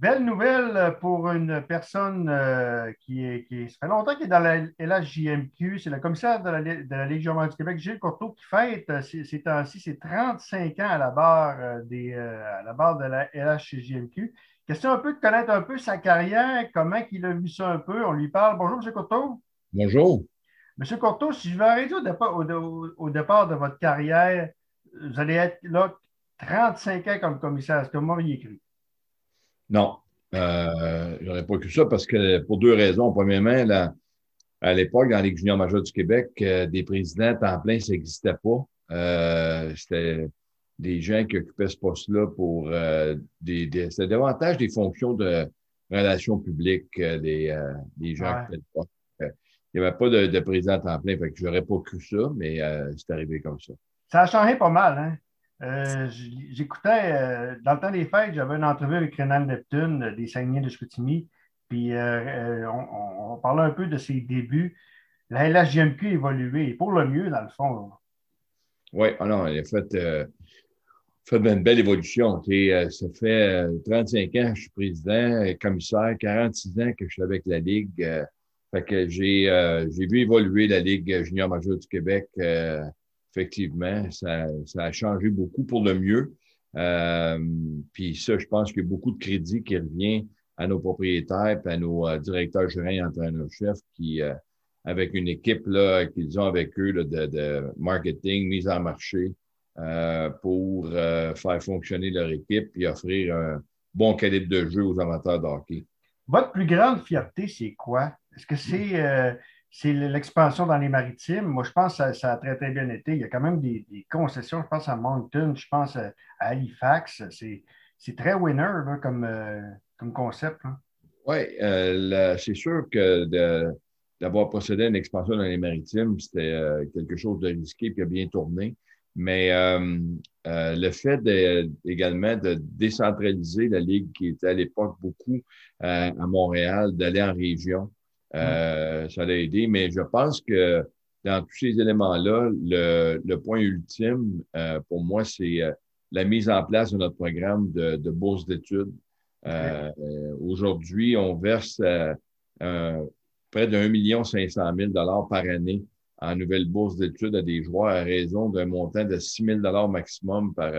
Belle nouvelle pour une personne euh, qui, est, qui ça fait longtemps qu'il est dans la LHJMQ, c'est le commissaire de la, de la Ligue du Québec, Gilles Courteau, qui fête euh, ces temps-ci ses 35 ans à la barre, euh, des, à la barre de la LHJMQ. Question un peu de connaître un peu sa carrière, comment il a vu ça un peu. On lui parle. Bonjour, M. Courteau. Bonjour. M. Courteau, si je vais arrêter au départ, au départ de votre carrière, vous allez être là 35 ans comme commissaire. Est-ce que vous m'auriez cru? Non, euh, je n'aurais pas cru ça parce que pour deux raisons. Premièrement, à l'époque, dans les juniors majeurs du Québec, euh, des présidents en plein, ça n'existait pas. Euh, c'était des gens qui occupaient ce poste-là pour euh, des, des c'était davantage des fonctions de relations publiques des, des gens qui Il n'y avait pas de, de président en plein, fait que je n'aurais pas cru ça, mais c'est arrivé comme ça. Ça a changé pas mal, hein? Euh, j'écoutais, euh, dans le temps des fêtes, j'avais une entrevue avec Renan Neptune euh, des Saguenay de Chicoutimi, puis on, parlait un peu de ses débuts. La LHJMQ a évolué, pour le mieux, dans le fond. Oui, alors, il a fait, fait une belle évolution. ça fait 35 ans que je suis président, commissaire, 46 ans que je suis avec la Ligue. fait que j'ai vu évoluer la Ligue junior majeure du Québec effectivement, ça, a changé beaucoup pour le mieux. Euh, puis ça, je pense qu'il y a beaucoup de crédit qui revient à nos propriétaires et à nos euh, directeurs gérants et entraîneurs-chefs qui, euh, avec une équipe qu'ils ont avec eux de, marketing, mise en marché, pour faire fonctionner leur équipe et offrir un bon calibre de jeu aux amateurs de hockey. Votre plus grande fierté, c'est quoi? Est-ce que c'est c'est l'expansion dans les maritimes. Moi, je pense que ça, a très, très bien été. Il y a quand même des, concessions. Je pense à Moncton, je pense à, Halifax. C'est très winner comme, euh, comme concept. Oui, euh, c'est sûr que d'avoir procédé à une expansion dans les maritimes, c'était euh, quelque chose de risqué qui a bien tourné. Mais le fait également de décentraliser la Ligue qui était à l'époque beaucoup à Montréal, d'aller en région, euh, ça l'a aidé, mais je pense que dans tous ces éléments-là, le, le, point ultime euh, pour moi, c'est euh, la mise en place de notre programme de, de bourse d'études. Euh, Aujourd'hui, on verse près de 1 million 500 000 par année en nouvelle bourse d'études à des joueurs à raison d'un montant de 6 000 maximum par,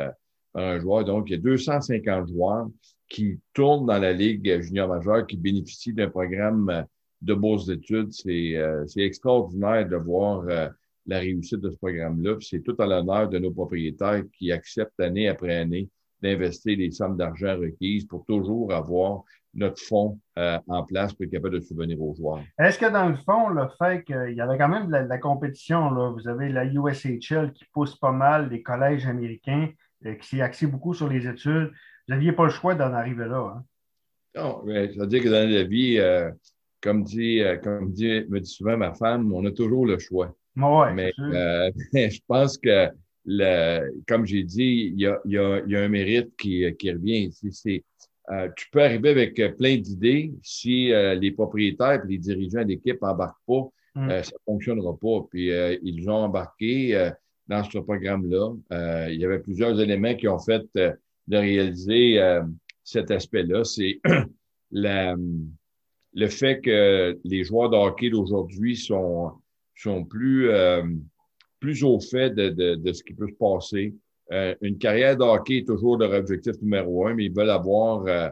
par un joueur. Donc, il y a 250 joueurs qui tournent dans la Ligue junior majeure qui bénéficient d'un programme de bourse d'études. Euh, c'est extraordinaire de voir euh, la réussite de ce programme-là. C'est tout à l'honneur de nos propriétaires qui acceptent année après année d'investir les sommes d'argent requises pour toujours avoir notre fonds euh, en place pour être capable de subvenir aux joueurs. Est-ce que dans le fond, le fait qu'il y avait quand même de la, compétition, là, vous avez la USHL qui pousse pas mal, les collèges américains qui s'est axé beaucoup sur les études, vous n'aviez pas le choix d'en arriver là. Hein? Non, mais ça veut dire que dans la vie, comme dit, euh, comme dit, me dit souvent ma femme, on a toujours le choix. mais euh, je pense que, le, comme j'ai dit, il y a, y, a, y a, un mérite qui, qui revient. C'est, euh, tu peux arriver avec plein d'idées. Si les propriétaires et les dirigeants d'équipe n'embarquent pas, mm. ça ne fonctionnera pas. Puis ils ont embarqué dans ce programme-là. il y avait plusieurs éléments qui ont fait de réaliser cet aspect-là. C'est la le fait que les joueurs de hockey d'aujourd'hui sont, sont plus, euh, plus au fait de, de, de, ce qui peut se passer. Euh, une carrière de hockey est toujours leur objectif numéro un, mais ils veulent avoir euh,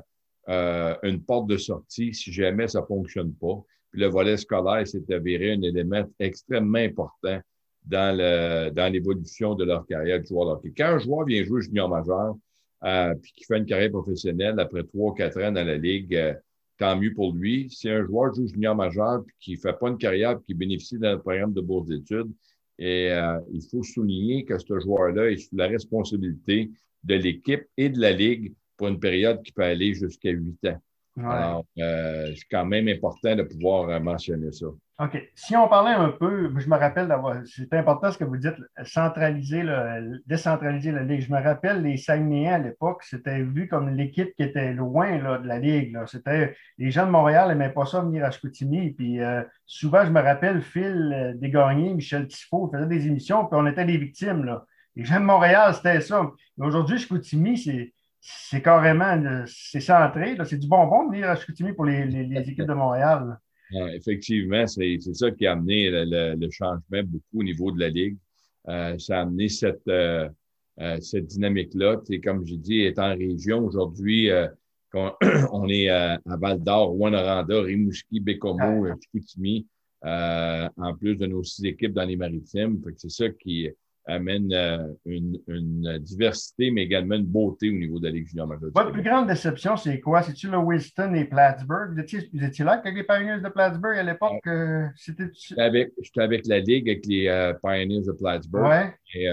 euh une porte de sortie si jamais ça fonctionne pas. Puis le volet scolaire s'est avéré un élément extrêmement important dans le dans l'évolution de leur carrière de joueur de hockey. Quand un joueur vient jouer junior majeur, euh, puis qui fait une carrière professionnelle après trois ou quatre ans dans la ligue, tant mieux pour lui. Si un joueur joue junior majeur qui ne fait pas une carrière et qui bénéficie d'un programme de bourse d'études, et euh, il faut souligner que ce joueur-là est sous la responsabilité de l'équipe et de la Ligue pour une période qui peut aller jusqu'à huit ans. Alors, euh, c'est quand même important de pouvoir euh, mentionner ça. OK. Si on parlait un peu, je me rappelle d'avoir, c'est important ce que vous dites, centraliser, le, décentraliser la Ligue. Je me rappelle, les Saguenayens à l'époque, c'était vu comme l'équipe qui était loin là, de la Ligue. C'était, les gens de Montréal n'aimaient pas ça venir à Scoutimi. Puis euh, souvent, je me rappelle, Phil Desgagnés, Michel Tifo faisaient des émissions, puis on était des victimes. Là. Les gens de Montréal, c'était ça. Aujourd'hui, Scoutimi, c'est c'est carrément, c'est centré. C'est du bonbon de venir à Chicoutimi pour les, équipes de Montréal. effectivement, c'est ça qui a amené le, changement beaucoup au niveau de la Ligue. Euh, ça a amené cette, euh, euh, cette dynamique-là. Comme j'ai dit, est en région aujourd'hui, on, est à, Val d'Or, Rwanda, Rimouski, Bécomo, Chicoutimi, en plus de nos six équipes dans les maritimes. C'est ça qui amène euh, une, diversité, mais également une beauté au niveau de la Ligue junior majeure. Votre plus grande déception, c'est quoi? C'est-tu le Winston et Plattsburgh? Vous étiez, là avec les Pioneers de Plattsburgh à l'époque? Euh, j'étais avec, avec, la Ligue, avec les euh, Pioneers de Plattsburgh. Ouais. Et,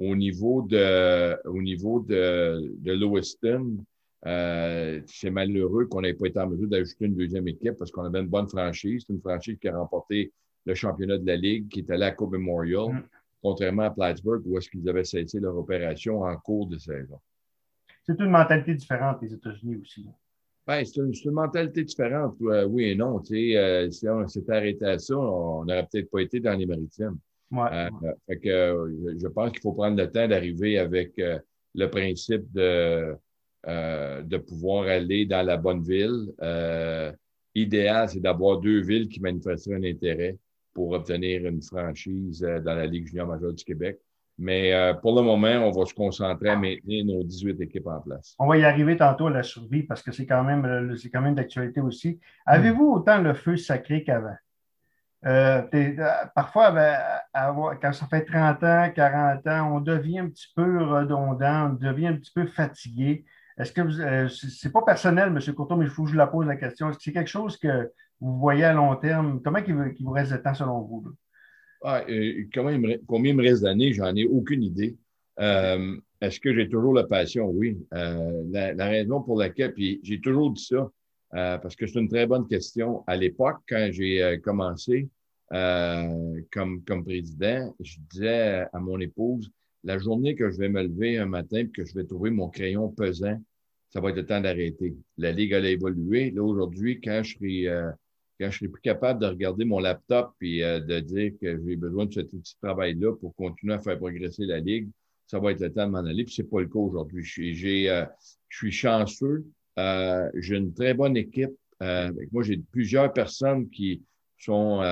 au niveau de, au niveau de, de Lewiston, c'est malheureux qu'on n'ait pas été en mesure d'ajouter une deuxième équipe parce qu'on avait une bonne franchise. C'est une franchise qui a remporté le championnat de la Ligue, qui est allée à Coupe Memorial. Contrairement à Plattsburgh où est-ce qu'ils avaient cessé leur opération en cours de saison. C'est une mentalité différente, les États-Unis aussi. Ben, c'est une, mentalité différente, oui et non. Euh, si on s'était arrêté à ça, on n'aurait peut-être pas été dans les maritimes. Euh, que, je pense qu'il faut prendre le temps d'arriver avec euh, le principe de, de pouvoir aller dans la bonne ville. Idéal, c'est d'avoir deux villes qui manifesteraient un intérêt pour obtenir une franchise euh, dans la Ligue junior majeure du Québec. Mais euh, pour le moment, on va se concentrer à maintenir nos 18 équipes en place. On va y arriver tantôt à la survie parce que c'est quand même, euh, c'est quand même d'actualité aussi. Avez-vous autant le feu sacré qu'avant? parfois, ben, quand ça fait 30 ans, 40 ans, on devient un petit peu redondant, on devient un petit peu fatigué. Est-ce que vous, c'est pas personnel, M. Courteau, mais il faut que je la pose la question. Est-ce que c'est quelque chose que vous voyez à long terme? Comment il, vous reste de temps selon vous? Ah, me, combien il me reste d'années? J'en ai aucune idée. Euh, est-ce que j'ai toujours la passion? Oui. Euh, la, raison pour laquelle, puis j'ai toujours dit ça, euh, parce que c'est une très bonne question. À l'époque, quand j'ai commencé comme, comme président, je disais à mon épouse, la journée que je vais me lever un matin et que je vais trouver mon crayon pesant, ça va être le temps d'arrêter. La Ligue a évolué. Là, aujourd'hui, quand je serai quand je serai plus capable de regarder mon laptop et euh, de dire que j'ai besoin de ce petit travail-là pour continuer à faire progresser la Ligue, ça va être le temps de m'en aller. Puis c'est pas le cas aujourd'hui. Je suis, euh, chanceux. Euh, j'ai une très bonne équipe. moi, j'ai plusieurs personnes qui sont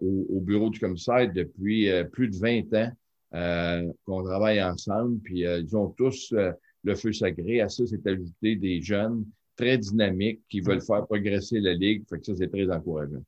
au, bureau du commissaire depuis plus de 20 ans, qu'on travaille ensemble. Puis ils ont tous le feu sacré. À ça, c'est ajouté des jeunes très dynamiques qui veulent faire progresser la Ligue. Fait que ça, c'est très encourageant.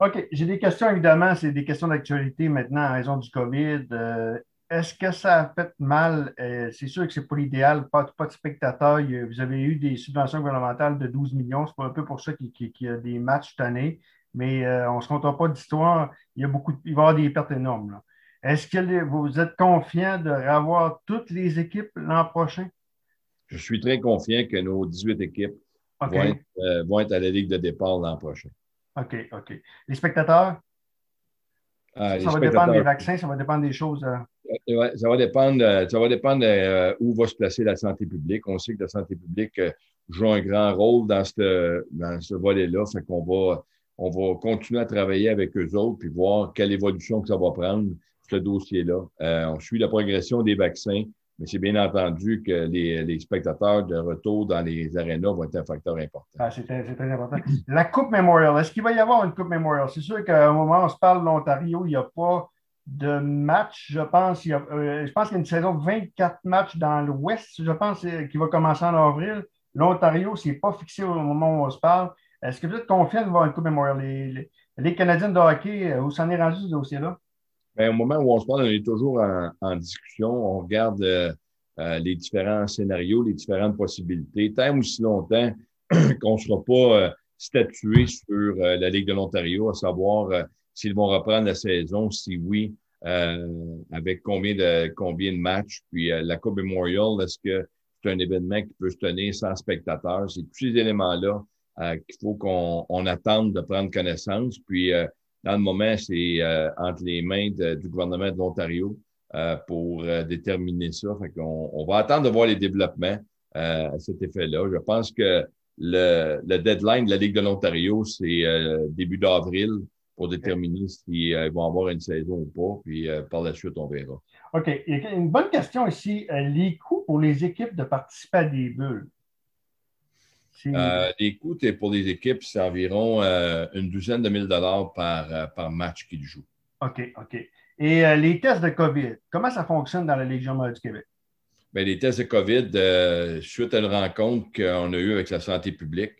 OK. J'ai des questions, évidemment. C'est des questions d'actualité maintenant en raison du COVID. Euh, est-ce que ça a fait mal? Euh, c'est sûr que ce n'est pas l'idéal, pas, pas, de spectateurs. Vous avez eu des subventions gouvernementales de 12 millions. C'est un peu pour ça qu'il y a des matchs cette année. Mais euh, on ne se comptera pas d'histoire. Il, y a beaucoup il va y avoir des pertes énormes. Est-ce que vous êtes confiant de revoir toutes les équipes l'an prochain? Je suis très confiant que nos 18 équipes euh, vont, être, à la Ligue de départ l'an prochain. OK, OK. Les spectateurs? Ah, ça va dépendre des vaccins, ça va dépendre des choses. Euh. ça va dépendre, euh, ça va dépendre où va se placer la santé publique. On sait que la santé publique joue un grand rôle dans ce, dans ce volet-là. Fait qu'on va, on va continuer à travailler avec eux autres puis voir quelle évolution que ça va prendre, ce dossier-là. on suit la progression des vaccins. Mais c'est bien entendu que les, spectateurs de retour dans les arénas vont être un facteur important. Ah, c'est très, important. La Coupe Memorial, est-ce qu'il va y avoir une Coupe Memorial? C'est sûr qu'à un moment on se parle de l'Ontario, il n'y a pas de match, je pense. Il y a, euh, je pense qu'il y a une saison de 24 matchs dans l'Ouest, je pense, euh, qui va commencer en avril. L'Ontario, ce n'est pas fixé au moment où on se parle. Est-ce que vous êtes confiant de voir une Coupe Memorial? Les, les, Canadiens de hockey, euh, où s'en est rendu ce dossier-là? Bien, au moment où on se parle, on est toujours en, discussion. On regarde euh, euh, les différents scénarios, les différentes possibilités. Tant aussi longtemps qu'on ne sera pas euh, statué sur la Ligue de l'Ontario, à savoir s'ils vont reprendre la saison, si oui, avec combien de combien de matchs. Puis la Coupe Memorial, est-ce que c'est un événement qui peut se tenir sans spectateurs? C'est tous ces éléments-là qu'il faut qu'on attende de prendre connaissance. Puis dans le moment, c'est euh, entre les mains du gouvernement de l'Ontario euh, pour euh, déterminer ça. Fait on, on, va attendre de voir les développements à cet effet-là. Je pense que le, le, deadline de la Ligue de l'Ontario, c'est début d'avril pour déterminer s'ils vont avoir une saison ou pas. Puis par la suite, on verra. OK. Une bonne question ici. les coûts pour les équipes de participer à des bulles? Les coûts pour les équipes, c'est environ une douzaine de mille dollars par, par match qu'ils jouent. OK, OK. Et les tests de COVID, comment ça fonctionne dans la Légion majeure du Québec? Bien, les tests de COVID, euh, suite à une rencontre qu'on a eue avec la santé publique,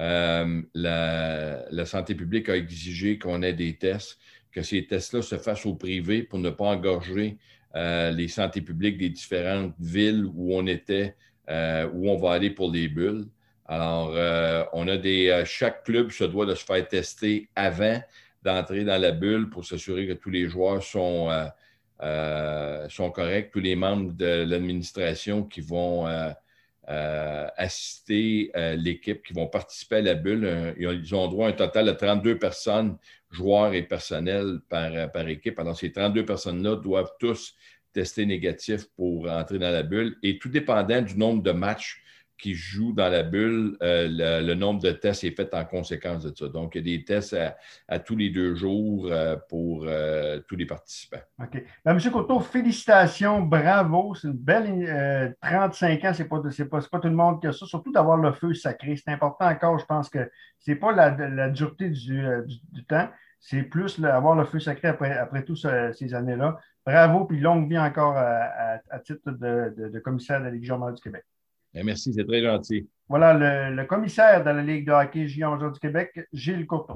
euh, la, santé publique a exigé qu'on ait des tests, que ces tests-là se fassent au privé pour ne pas engorger euh, les santé publiques des différentes villes où on était, où on va aller pour les bulles. Alors, on a des. chaque club se doit de se faire tester avant d'entrer dans la bulle pour s'assurer que tous les joueurs sont euh, corrects. Tous les membres de l'administration qui vont euh, euh, assister l'équipe, qui vont participer à la bulle, ils ont droit à un total de 32 personnes, joueurs et personnel par, par équipe. Alors, ces 32 personnes-là doivent tous tester négatif pour entrer dans la bulle. Et tout dépendant du nombre de matchs qui jouent dans la bulle, euh, le, nombre de tests est fait en conséquence de ça. Donc, il y a des tests à, tous les deux jours euh, pour euh, tous les participants. OK. Ben, M. Coteau, félicitations, bravo. C'est une belle 35 ans, ce n'est pas, pas, tout le monde qui a ça, surtout d'avoir le feu sacré. C'est important encore, je pense que ce n'est pas la, dureté du, temps, c'est plus avoir le feu sacré après, toutes ces années-là. Bravo, puis longue vie encore à, titre de, commissaire de la Ligue du Québec. Ben, merci, c'est très gentil. Voilà le, commissaire de la Ligue de hockey junior du Québec, Gilles Courteau.